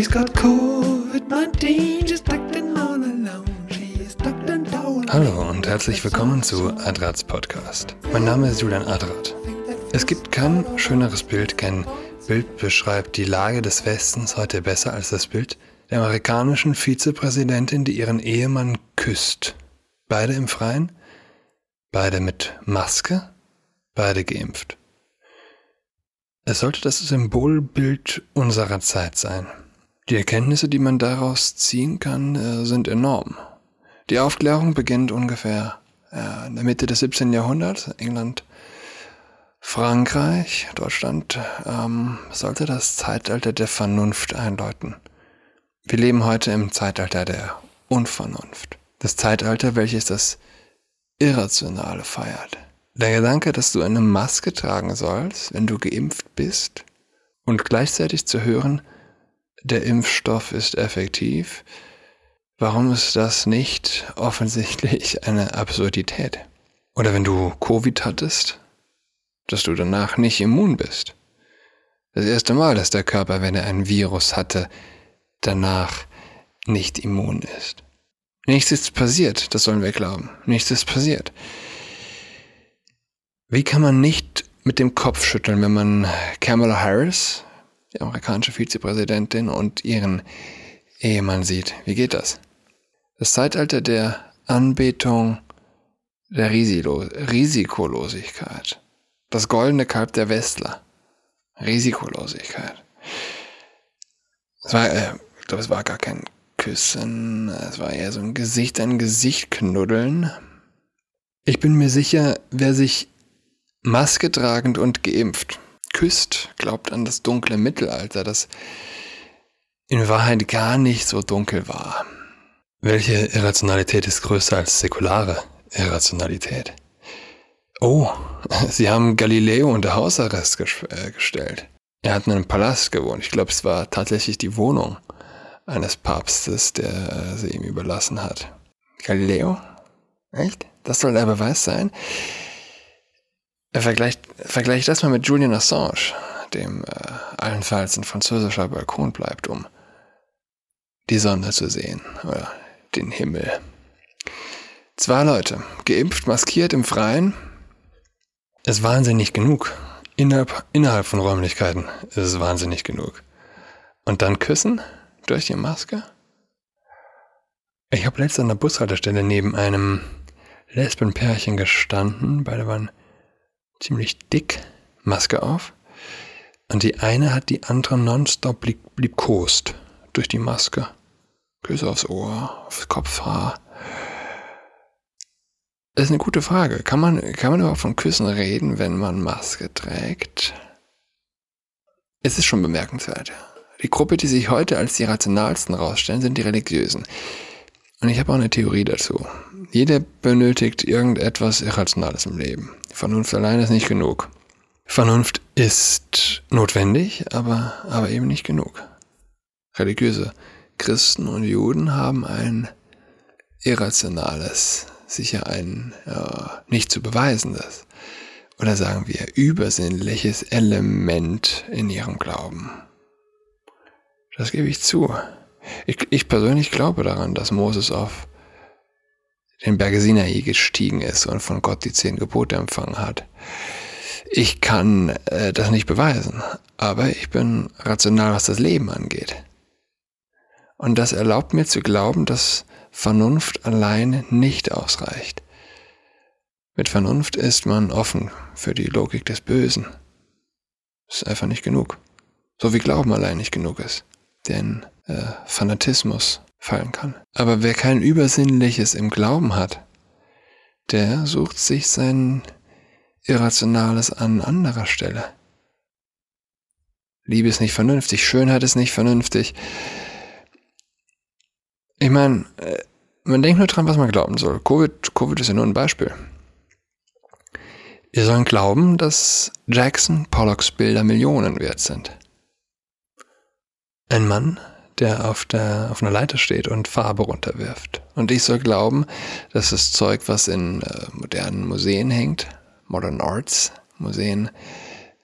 She's got COVID-19, she's all alone. In all Hallo und herzlich willkommen zu Adrats Podcast. Mein Name ist Julian Adrat. Es gibt kein schöneres Bild, kein Bild beschreibt die Lage des Westens heute besser als das Bild der amerikanischen Vizepräsidentin, die ihren Ehemann küsst. Beide im Freien, beide mit Maske, beide geimpft. Es sollte das Symbolbild unserer Zeit sein. Die Erkenntnisse, die man daraus ziehen kann, äh, sind enorm. Die Aufklärung beginnt ungefähr äh, in der Mitte des 17. Jahrhunderts, England, Frankreich, Deutschland, ähm, sollte das Zeitalter der Vernunft einläuten. Wir leben heute im Zeitalter der Unvernunft. Das Zeitalter, welches das Irrationale feiert. Der Gedanke, dass du eine Maske tragen sollst, wenn du geimpft bist, und gleichzeitig zu hören, der Impfstoff ist effektiv, warum ist das nicht offensichtlich eine Absurdität? Oder wenn du Covid hattest, dass du danach nicht immun bist. Das erste Mal, dass der Körper, wenn er ein Virus hatte, danach nicht immun ist. Nichts ist passiert, das sollen wir glauben. Nichts ist passiert. Wie kann man nicht mit dem Kopf schütteln, wenn man Kamala Harris, die amerikanische Vizepräsidentin, und ihren Ehemann sieht? Wie geht das? Das Zeitalter der Anbetung der Risiko Risikolosigkeit. Das goldene Kalb der Westler. Risikolosigkeit. Es war, äh, ich glaube, es war gar kein Küssen, es war eher so ein Gesicht an Gesicht knuddeln. Ich bin mir sicher, wer sich Maske tragend und geimpft. Küsst, glaubt an das dunkle Mittelalter, das in Wahrheit gar nicht so dunkel war. Welche Irrationalität ist größer als säkulare Irrationalität? Oh, sie haben Galileo unter Hausarrest äh, gestellt. Er hat in einem Palast gewohnt. Ich glaube, es war tatsächlich die Wohnung eines Papstes, der äh, sie ihm überlassen hat. Galileo? Echt? Das soll der Beweis sein? Vergleicht, vergleicht das mal mit Julian Assange, dem äh, allenfalls ein französischer Balkon bleibt, um die Sonne zu sehen oder den Himmel. Zwei Leute, geimpft, maskiert im Freien, ist wahnsinnig genug. Innerhalb, innerhalb von Räumlichkeiten ist es wahnsinnig genug. Und dann küssen durch die Maske? Ich habe letztens an der Bushaltestelle neben einem Lesbenpärchen gestanden. Beide waren ziemlich dick, Maske auf. Und die eine hat die andere nonstop lieb, liebkost durch die Maske. Küsse aufs Ohr, aufs Kopfhaar. Das ist eine gute Frage. Kann man, kann man überhaupt von Küssen reden, wenn man Maske trägt? Es ist schon bemerkenswert. Die Gruppe, die sich heute als die rationalsten rausstellen, sind die Religiösen. Und ich habe auch eine Theorie dazu. Jeder benötigt irgendetwas Irrationales im Leben. Vernunft allein ist nicht genug. Vernunft ist notwendig, aber, aber eben nicht genug. Religiöse Christen und Juden haben ein irrationales, sicher ein äh, nicht zu beweisendes oder sagen wir übersinnliches Element in ihrem Glauben. Das gebe ich zu. Ich, ich persönlich glaube daran, dass Moses auf den Berge Sinai gestiegen ist und von Gott die zehn Gebote empfangen hat. Ich kann äh, das nicht beweisen, aber ich bin rational, was das Leben angeht. Und das erlaubt mir zu glauben, dass Vernunft allein nicht ausreicht. Mit Vernunft ist man offen für die Logik des Bösen. Das ist einfach nicht genug. So wie Glauben allein nicht genug ist. Denn äh, Fanatismus fallen kann. Aber wer kein Übersinnliches im Glauben hat, der sucht sich sein Irrationales an anderer Stelle. Liebe ist nicht vernünftig, Schönheit ist nicht vernünftig. Ich meine, äh, man denkt nur dran, was man glauben soll. Covid, Covid ist ja nur ein Beispiel. Wir sollen glauben, dass Jackson Pollocks Bilder Millionen wert sind. Ein Mann der auf, der auf einer Leiter steht und Farbe runterwirft. Und ich soll glauben, dass das Zeug, was in äh, modernen Museen hängt, Modern Arts Museen,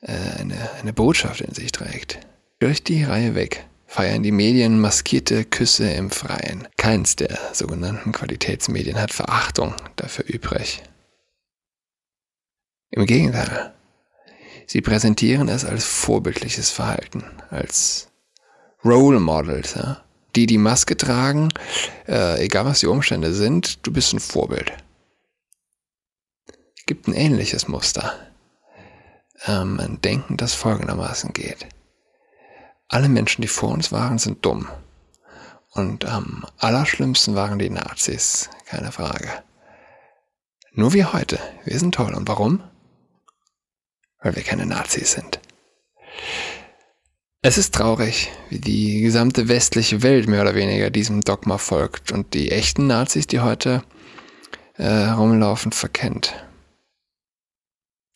äh, eine, eine Botschaft in sich trägt. Durch die Reihe weg. feiern die Medien maskierte Küsse im Freien. Keins der sogenannten Qualitätsmedien hat Verachtung dafür übrig. Im Gegenteil, sie präsentieren es als vorbildliches Verhalten, als Role Models, ja? die die Maske tragen, äh, egal was die Umstände sind, du bist ein Vorbild. Gibt ein ähnliches Muster. Ähm, ein Denken, das folgendermaßen geht. Alle Menschen, die vor uns waren, sind dumm. Und am allerschlimmsten waren die Nazis, keine Frage. Nur wir heute, wir sind toll. Und warum? Weil wir keine Nazis sind. Es ist traurig, wie die gesamte westliche Welt mehr oder weniger diesem Dogma folgt und die echten Nazis, die heute äh, rumlaufen, verkennt.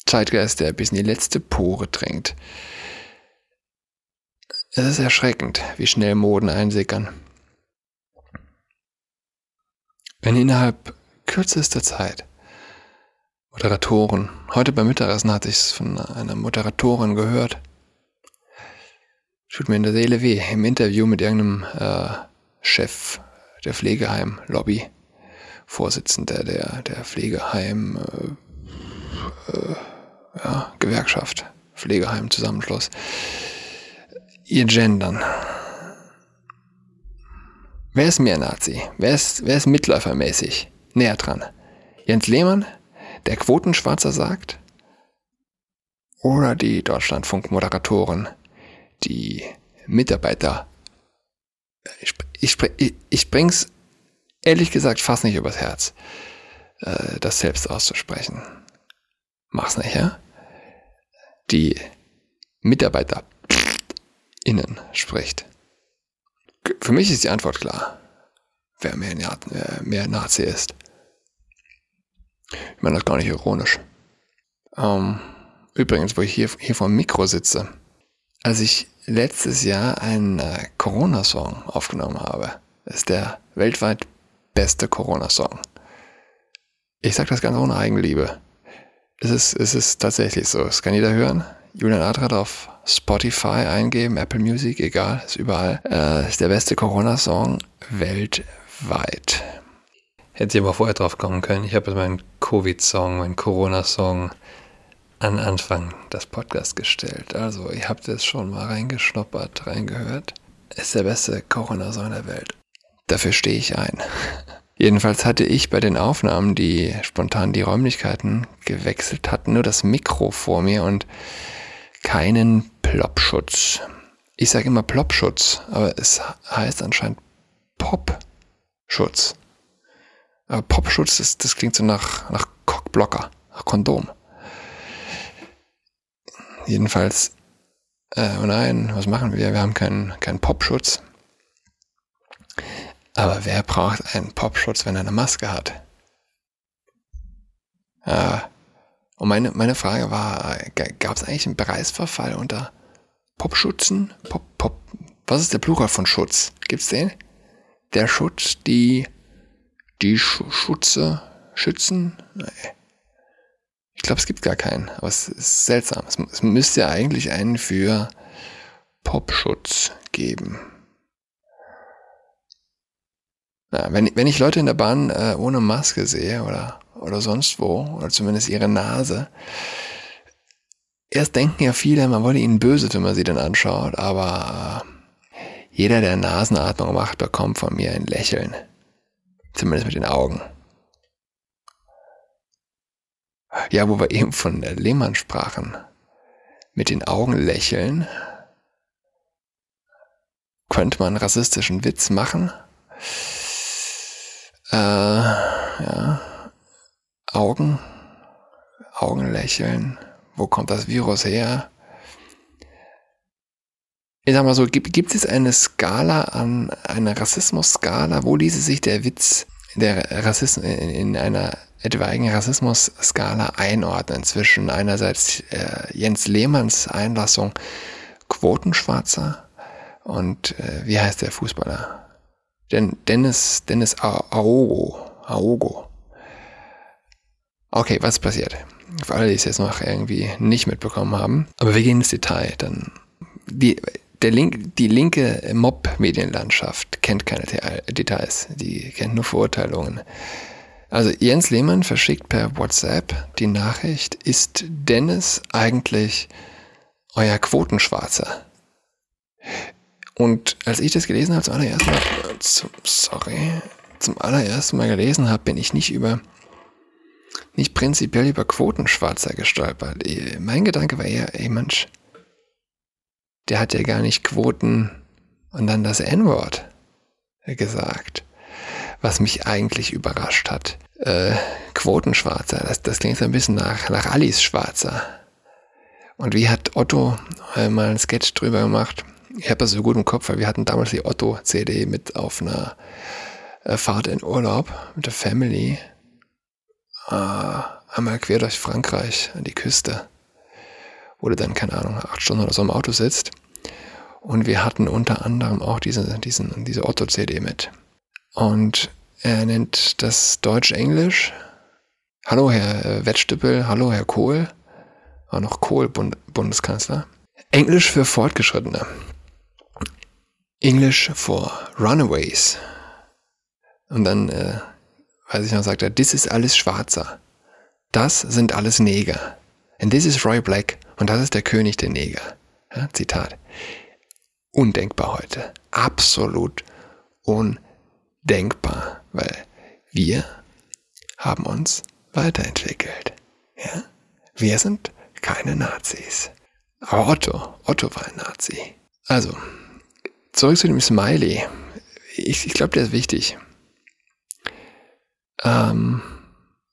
Zeitgeist, der bis in die letzte Pore dringt. Es ist erschreckend, wie schnell Moden einsickern. Wenn innerhalb kürzester Zeit Moderatoren, heute beim Mittagessen hatte ich es von einer Moderatorin gehört, tut mir in der Seele weh, im Interview mit irgendeinem äh, Chef der Pflegeheim-Lobby, Vorsitzender der, der Pflegeheim, äh, äh, ja, Gewerkschaft, Pflegeheim-Zusammenschluss, ihr Gendern. Wer ist mehr Nazi? Wer ist, wer ist mitläufermäßig? Näher dran. Jens Lehmann, der Quotenschwarzer sagt? Oder die Deutschlandfunk-Moderatoren, die Mitarbeiter? Ich, ich, ich, ich bring's ehrlich gesagt fast nicht übers Herz, äh, das selbst auszusprechen. Mach's nicht, ja? Die Mitarbeiter innen spricht. Für mich ist die Antwort klar, wer mehr, mehr Nazi ist. Ich meine das gar nicht ironisch. Ähm, übrigens, wo ich hier, hier vor dem Mikro sitze, als ich letztes Jahr einen äh, Corona-Song aufgenommen habe, ist der weltweit beste Corona-Song. Ich sage das ganz ohne Eigenliebe. Es ist, es ist tatsächlich so. Es kann jeder hören. Julian Adrat auf Spotify eingeben, Apple Music, egal, ist überall. Äh, ist der beste Corona-Song weltweit. Hätte ich aber vorher drauf kommen können. Ich habe meinen Covid-Song, meinen Corona-Song an Anfang des Podcasts gestellt. Also, ihr habt es schon mal reingeschnuppert, reingehört. Ist der beste Corona-Song der Welt. Dafür stehe ich ein. Jedenfalls hatte ich bei den Aufnahmen, die spontan die Räumlichkeiten gewechselt hatten, nur das Mikro vor mir und keinen Plopschutz. Ich sage immer Plopschutz, aber es heißt anscheinend Popschutz. Aber Popschutz, das, das klingt so nach, nach Cockblocker, nach Kondom. Jedenfalls, äh, oh nein, was machen wir? Wir haben keinen, keinen Popschutz. Aber wer braucht einen Popschutz, wenn er eine Maske hat? Ja, und meine, meine Frage war, gab es eigentlich einen Preisverfall unter Popschutzen? Pop, Pop, was ist der Plural von Schutz? Gibt's den? Der Schutz, die, die Sch Schutze, Schützen? Nee. Ich glaube, es gibt gar keinen, aber es ist seltsam. Es, es müsste ja eigentlich einen für Popschutz geben. Ja, wenn, wenn ich Leute in der Bahn äh, ohne Maske sehe oder oder sonst wo, oder zumindest ihre Nase. Erst denken ja viele, man wolle ihnen böse, wenn man sie dann anschaut, aber äh, jeder, der Nasenatmung macht, bekommt von mir ein Lächeln. Zumindest mit den Augen. Ja, wo wir eben von Lehmann sprachen. Mit den Augen lächeln. Könnte man rassistischen Witz machen? Äh, ja. Augen, Augenlächeln, wo kommt das Virus her? Ich sag mal so, gibt, gibt es eine Skala an, eine Rassismus-Skala, wo ließe sich der Witz der Rassismus in, in einer etwaigen Rassismus-Skala einordnen zwischen einerseits äh, Jens Lehmanns Einlassung Quotenschwarzer und äh, wie heißt der Fußballer? Den, Dennis, Dennis Aogo. Aogo. Okay, was ist passiert? Für alle, die es jetzt noch irgendwie nicht mitbekommen haben. Aber wir gehen ins Detail. Dann die, der Link, die linke Mob-Medienlandschaft kennt keine Details, die kennt nur Verurteilungen. Also Jens Lehmann verschickt per WhatsApp die Nachricht, ist Dennis eigentlich euer Quotenschwarzer? Und als ich das gelesen habe, zum allerersten Mal, zum, sorry, zum allerersten Mal gelesen habe, bin ich nicht über, nicht prinzipiell über Quotenschwarzer gestolpert. Mein Gedanke war eher, ey Mensch, der hat ja gar nicht Quoten und dann das N-Wort gesagt. Was mich eigentlich überrascht hat. Äh, Quotenschwarzer, das, das klingt so ein bisschen nach, nach Alice Schwarzer. Und wie hat Otto äh, mal einen Sketch drüber gemacht? Ich habe das so gut im Kopf, weil wir hatten damals die Otto-CD mit auf einer äh, Fahrt in Urlaub mit der Family. Äh, einmal quer durch Frankreich an die Küste. Wo du dann, keine Ahnung, acht Stunden oder so im Auto sitzt. Und wir hatten unter anderem auch diese, diesen, diese Otto-CD mit. Und er nennt das Deutsch-Englisch. Hallo, Herr äh, Wettstüppel. Hallo, Herr Kohl war noch Kohl Bund Bundeskanzler. Englisch für Fortgeschrittene. English for Runaways. Und dann, äh, weiß ich noch, sagt er, das ist alles Schwarzer. Das sind alles Neger. And this is Roy Black. Und das ist der König der Neger. Ja, Zitat. Undenkbar heute. Absolut undenkbar. Weil wir haben uns weiterentwickelt. Ja? Wir sind keine Nazis. Aber Otto, Otto war ein Nazi. Also, zurück zu dem Smiley. Ich, ich glaube, der ist wichtig. Ähm,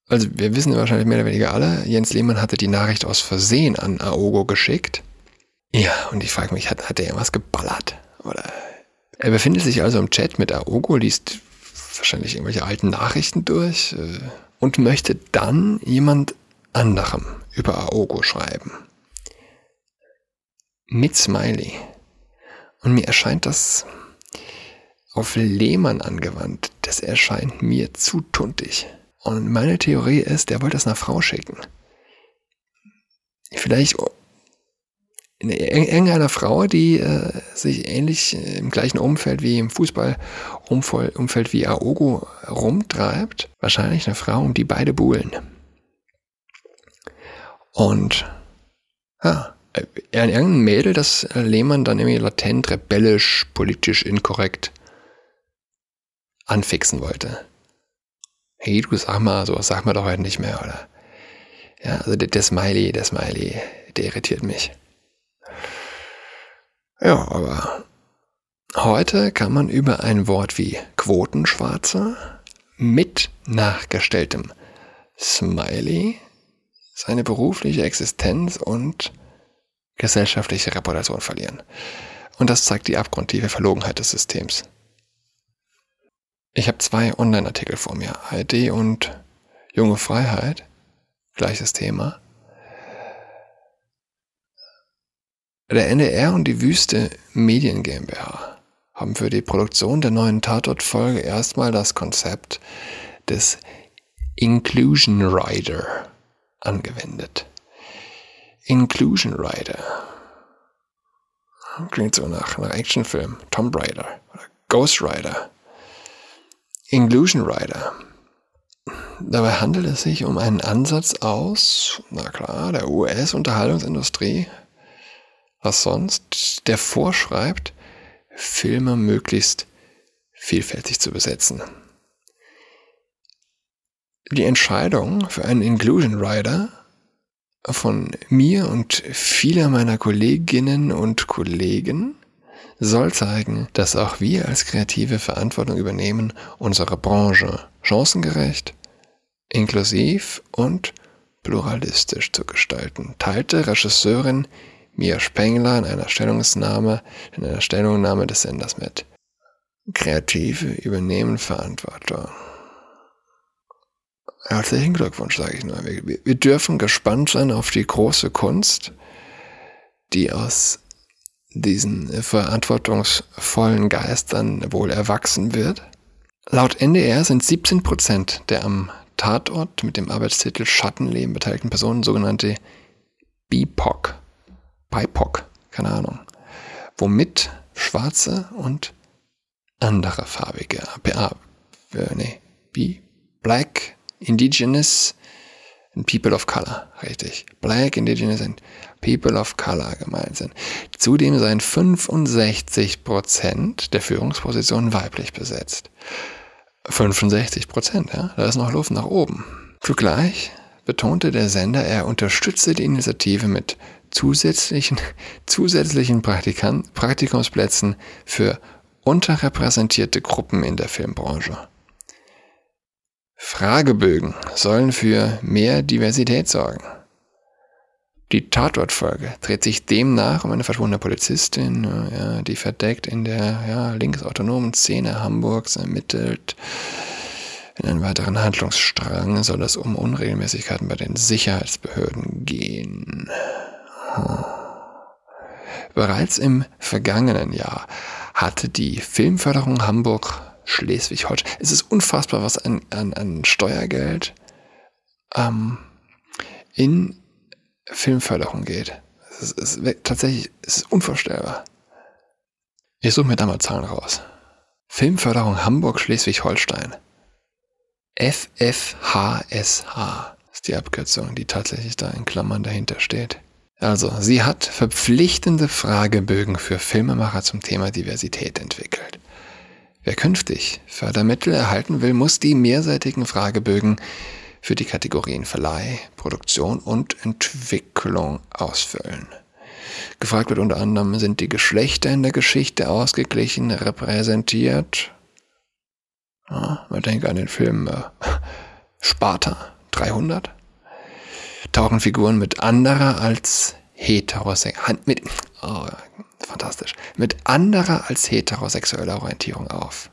also, wir wissen wahrscheinlich mehr oder weniger alle, Jens Lehmann hatte die Nachricht aus Versehen an Aogo geschickt. Ja, und ich frage mich, hat, hat er irgendwas geballert? Oder er befindet sich also im Chat mit Aogo, liest wahrscheinlich irgendwelche alten Nachrichten durch äh, und möchte dann jemand anderem über Aogo schreiben. Mit Smiley. Und mir erscheint das auf Lehmann angewandt. Das erscheint mir zu tuntig. Und meine Theorie ist, der wollte das einer Frau schicken. Vielleicht irgendeiner Frau, die äh, sich ähnlich im gleichen Umfeld wie im Fußballumfeld wie Aogo rumtreibt. Wahrscheinlich eine Frau, um die beide buhlen. Und ja, ein irgendein Mädel, das Lehmann dann irgendwie latent, rebellisch, politisch inkorrekt anfixen wollte. Hey, du sag mal, so sag mal doch heute nicht mehr, oder? Ja, also der, der Smiley, der Smiley, der irritiert mich. Ja, aber heute kann man über ein Wort wie Quotenschwarzer mit nachgestelltem Smiley seine berufliche Existenz und gesellschaftliche Reputation verlieren. Und das zeigt die abgrundtiefe Verlogenheit des Systems. Ich habe zwei Online-Artikel vor mir, ID und Junge Freiheit, gleiches Thema. Der NDR und die Wüste Medien GmbH haben für die Produktion der neuen Tatort-Folge erstmal das Konzept des Inclusion Rider angewendet. Inclusion Rider. Klingt so nach, nach Actionfilm. Tomb Raider oder Ghost Rider. Inclusion Rider. Dabei handelt es sich um einen Ansatz aus, na klar, der US-Unterhaltungsindustrie, was sonst, der vorschreibt, Filme möglichst vielfältig zu besetzen. Die Entscheidung für einen Inclusion Rider von mir und vieler meiner Kolleginnen und Kollegen soll zeigen, dass auch wir als Kreative Verantwortung übernehmen, unsere Branche chancengerecht, inklusiv und pluralistisch zu gestalten, teilte Regisseurin Mia Spengler in einer Stellungnahme, in einer Stellungnahme des Senders mit. Kreative übernehmen Verantwortung. Herzlichen Glückwunsch, sage ich nur. Wir, wir dürfen gespannt sein auf die große Kunst, die aus diesen verantwortungsvollen Geistern wohl erwachsen wird. Laut NDR sind 17 Prozent der am Tatort mit dem Arbeitstitel Schattenleben beteiligten Personen sogenannte BIPOC. BIPOC, keine Ahnung. womit schwarze und andere farbige, äh, nee, B, Black, Indigenous and People of Color, richtig. Black, Indigenous and People of Color gemeint sind. Zudem seien 65 Prozent der Führungspositionen weiblich besetzt. 65 Prozent, ja, da ist noch Luft nach oben. Zugleich betonte der Sender, er unterstütze die Initiative mit zusätzlichen, zusätzlichen Praktikan Praktikumsplätzen für unterrepräsentierte Gruppen in der Filmbranche. Fragebögen sollen für mehr Diversität sorgen. Die Tatortfolge dreht sich demnach um eine verschwundene Polizistin, ja, die verdeckt in der ja, linksautonomen Szene Hamburgs ermittelt. In einem weiteren Handlungsstrang soll es um Unregelmäßigkeiten bei den Sicherheitsbehörden gehen. Bereits im vergangenen Jahr hatte die Filmförderung Hamburg Schleswig-Holstein. Es ist unfassbar, was an, an, an Steuergeld ähm, in Filmförderung geht. Es ist, es ist tatsächlich, es ist unvorstellbar. Ich suche mir da mal Zahlen raus. Filmförderung Hamburg Schleswig-Holstein. FFHSH ist die Abkürzung, die tatsächlich da in Klammern dahinter steht. Also, sie hat verpflichtende Fragebögen für Filmemacher zum Thema Diversität entwickelt. Wer künftig Fördermittel erhalten will, muss die mehrseitigen Fragebögen für die Kategorien Verleih, Produktion und Entwicklung ausfüllen. Gefragt wird unter anderem, sind die Geschlechter in der Geschichte ausgeglichen repräsentiert? Ja, man denkt an den Film äh, Sparta 300. Tauchen Figuren mit anderer als heterosexueller, mit, oh, fantastisch, mit anderer als heterosexueller Orientierung auf.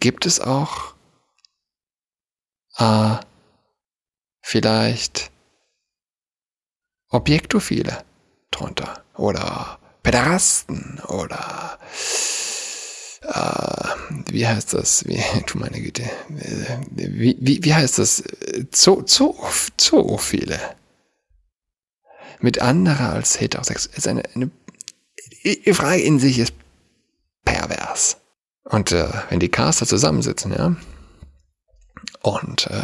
Gibt es auch äh, vielleicht Objektophile drunter oder Päderasten oder äh, wie heißt das? Wie, du meine Güte, wie, wie, wie heißt das? Zo, zo, Zoophile. Mit anderer als heterosexuell. Ist eine, eine die Frage in sich ist pervers. Und äh, wenn die Caster zusammensitzen, ja, und äh,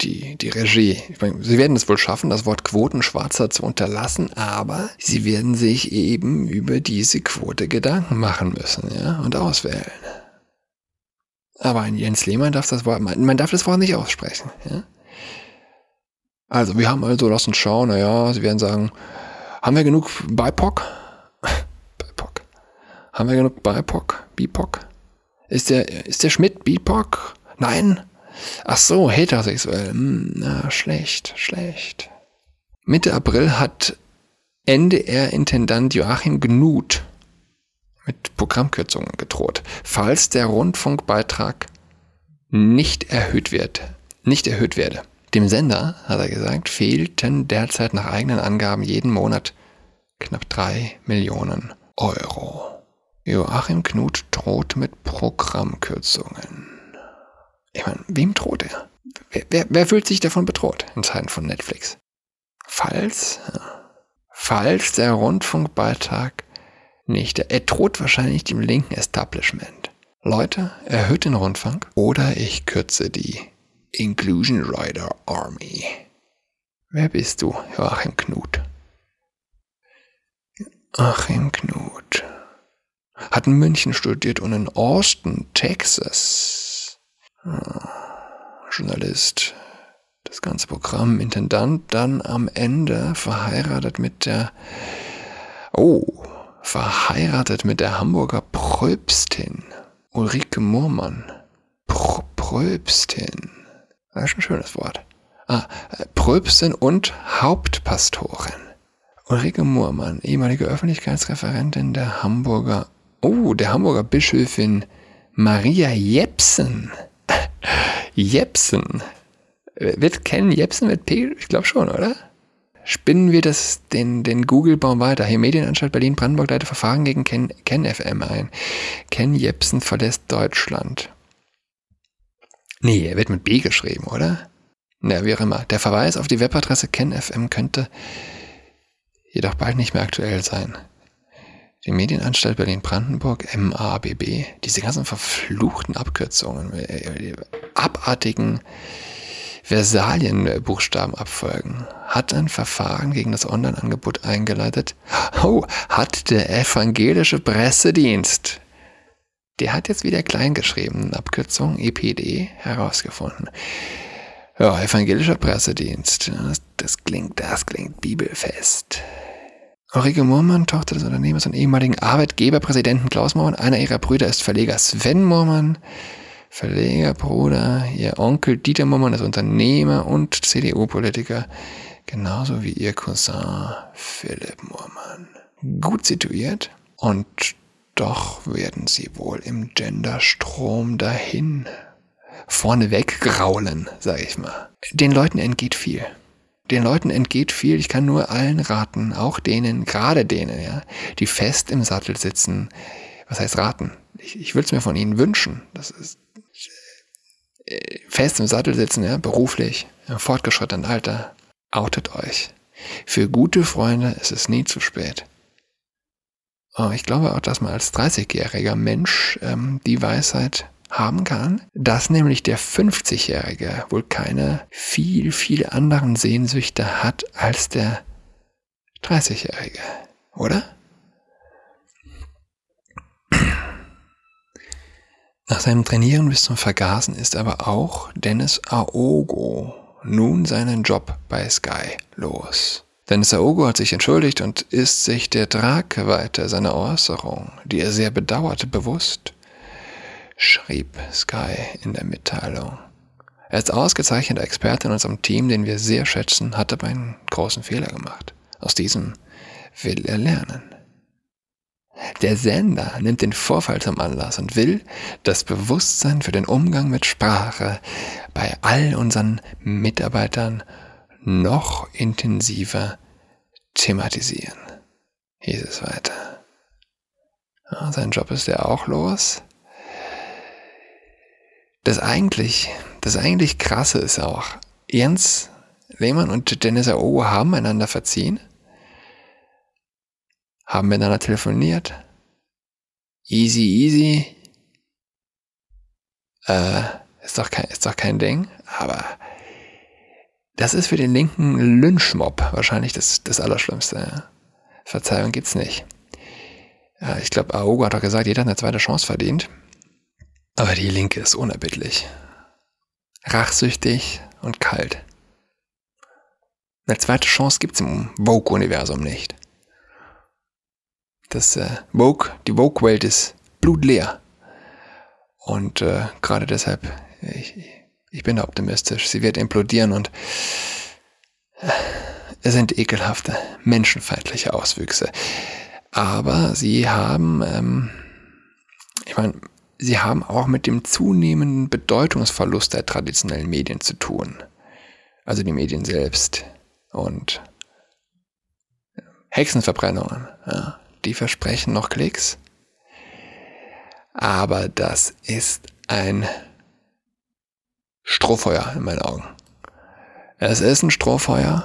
die, die Regie. Meine, sie werden es wohl schaffen, das Wort Quotenschwarzer zu unterlassen, aber sie werden sich eben über diese Quote Gedanken machen müssen, ja, und auswählen. Aber ein Jens Lehmann darf das Wort, man darf das Wort nicht aussprechen, ja. Also, wir haben also, lass uns schauen, naja, sie werden sagen, haben wir genug BIPOC? BIPOC. Haben wir genug BIPOC? BIPOC? Ist der, ist der Schmidt BIPOC? Nein? Ach so, heterosexuell. Hm, na, schlecht, schlecht. Mitte April hat NDR-Intendant Joachim Gnut mit Programmkürzungen gedroht, falls der Rundfunkbeitrag nicht erhöht wird, nicht erhöht werde. Dem Sender, hat er gesagt, fehlten derzeit nach eigenen Angaben jeden Monat knapp drei Millionen Euro. Joachim Knut droht mit Programmkürzungen. Ich meine, wem droht er? Wer, wer, wer, fühlt sich davon bedroht in Zeiten von Netflix? Falls, falls der Rundfunkbeitrag nicht, er droht wahrscheinlich dem linken Establishment. Leute, erhöht den Rundfunk oder ich kürze die Inclusion Rider Army. Wer bist du, Joachim Knut? Joachim Knut. Hat in München studiert und in Austin, Texas Journalist, das ganze Programm, Intendant, dann am Ende verheiratet mit der, oh, verheiratet mit der Hamburger Pröbstin, Ulrike Moormann. Pr Pröbstin. Das ist ein schönes Wort. Ah, Pröbstin und Hauptpastorin. Ulrike Moormann, ehemalige Öffentlichkeitsreferentin der Hamburger, oh, der Hamburger Bischöfin Maria Jepsen. Jepsen. Wird kennen Jepsen mit P? Ich glaube schon, oder? Spinnen wir das, den, den Google-Baum weiter. Hier Medienanstalt Berlin-Brandenburg leitet Verfahren gegen Ken, Ken FM ein. Ken Jepsen verlässt Deutschland. Nee, er wird mit B geschrieben, oder? Na, wie auch immer. Der Verweis auf die Webadresse KenFM könnte jedoch bald nicht mehr aktuell sein. die Medienanstalt Berlin-Brandenburg, MABB, diese ganzen verfluchten Abkürzungen, äh, abartigen Versalienbuchstaben abfolgen, hat ein Verfahren gegen das Online-Angebot eingeleitet. Oh, hat der evangelische Pressedienst. Der hat jetzt wieder kleingeschrieben, Abkürzung EPD, herausgefunden. Ja, evangelischer Pressedienst. Das, das klingt, das klingt bibelfest. Ulrike Murmann, Tochter des Unternehmers und ehemaligen Arbeitgeberpräsidenten Klaus Murmann. Einer ihrer Brüder ist Verleger Sven Murmann. Verlegerbruder, ihr Onkel Dieter Murmann ist Unternehmer und CDU-Politiker, genauso wie ihr Cousin Philipp Murmann. Gut situiert und doch werden sie wohl im Genderstrom dahin vorneweg graulen, sag ich mal. Den Leuten entgeht viel. Den Leuten entgeht viel. Ich kann nur allen raten, auch denen, gerade denen, ja, die fest im Sattel sitzen. Was heißt raten? Ich, ich würde es mir von ihnen wünschen. Das ist äh, fest im Sattel sitzen, ja, beruflich, im fortgeschrittenen Alter. Outet euch. Für gute Freunde ist es nie zu spät. Oh, ich glaube auch, dass man als 30-jähriger Mensch ähm, die Weisheit haben kann, dass nämlich der 50-Jährige wohl keine viel, viel anderen Sehnsüchte hat als der 30-Jährige, oder? Nach seinem Trainieren bis zum Vergasen ist aber auch Dennis Aogo nun seinen Job bei Sky los. Dennis Aogo hat sich entschuldigt und ist sich der Tragweite seiner Äußerung, die er sehr bedauerte, bewusst schrieb Sky in der Mitteilung. Er ist ausgezeichneter Experte in unserem Team, den wir sehr schätzen, hat aber einen großen Fehler gemacht. Aus diesem will er lernen. Der Sender nimmt den Vorfall zum Anlass und will das Bewusstsein für den Umgang mit Sprache bei all unseren Mitarbeitern noch intensiver thematisieren, hieß es weiter. Ja, sein Job ist ja auch los. Das eigentlich, das eigentlich krasse ist auch, Jens Lehmann und Dennis O haben einander verziehen, haben miteinander telefoniert. Easy, easy. Äh, ist doch kein, ist doch kein Ding, aber das ist für den linken Lynchmob wahrscheinlich das, das Allerschlimmste. Verzeihung gibt's nicht. Ich glaube, Aogo hat doch gesagt, jeder hat eine zweite Chance verdient. Aber die Linke ist unerbittlich. Rachsüchtig und kalt. Eine zweite Chance gibt's im Vogue-Universum nicht. Das äh, Vogue, die Vogue-Welt ist blutleer. Und äh, gerade deshalb, ich, ich bin optimistisch. Sie wird implodieren und äh, es sind ekelhafte, menschenfeindliche Auswüchse. Aber sie haben, ähm, ich meine, sie haben auch mit dem zunehmenden Bedeutungsverlust der traditionellen Medien zu tun. Also die Medien selbst. Und Hexenverbrennungen, ja, die versprechen noch Klicks. Aber das ist ein Strohfeuer in meinen Augen. Es ist ein Strohfeuer.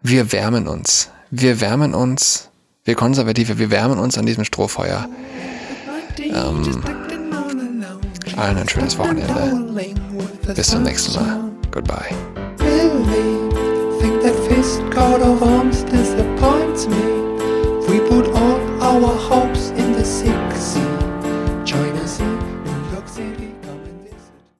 Wir wärmen uns. Wir wärmen uns. Wir Konservative, wir wärmen uns an diesem Strohfeuer. Ähm, allen ein schönes Wochenende. Bis zum nächsten Mal. Goodbye. We put all our hope.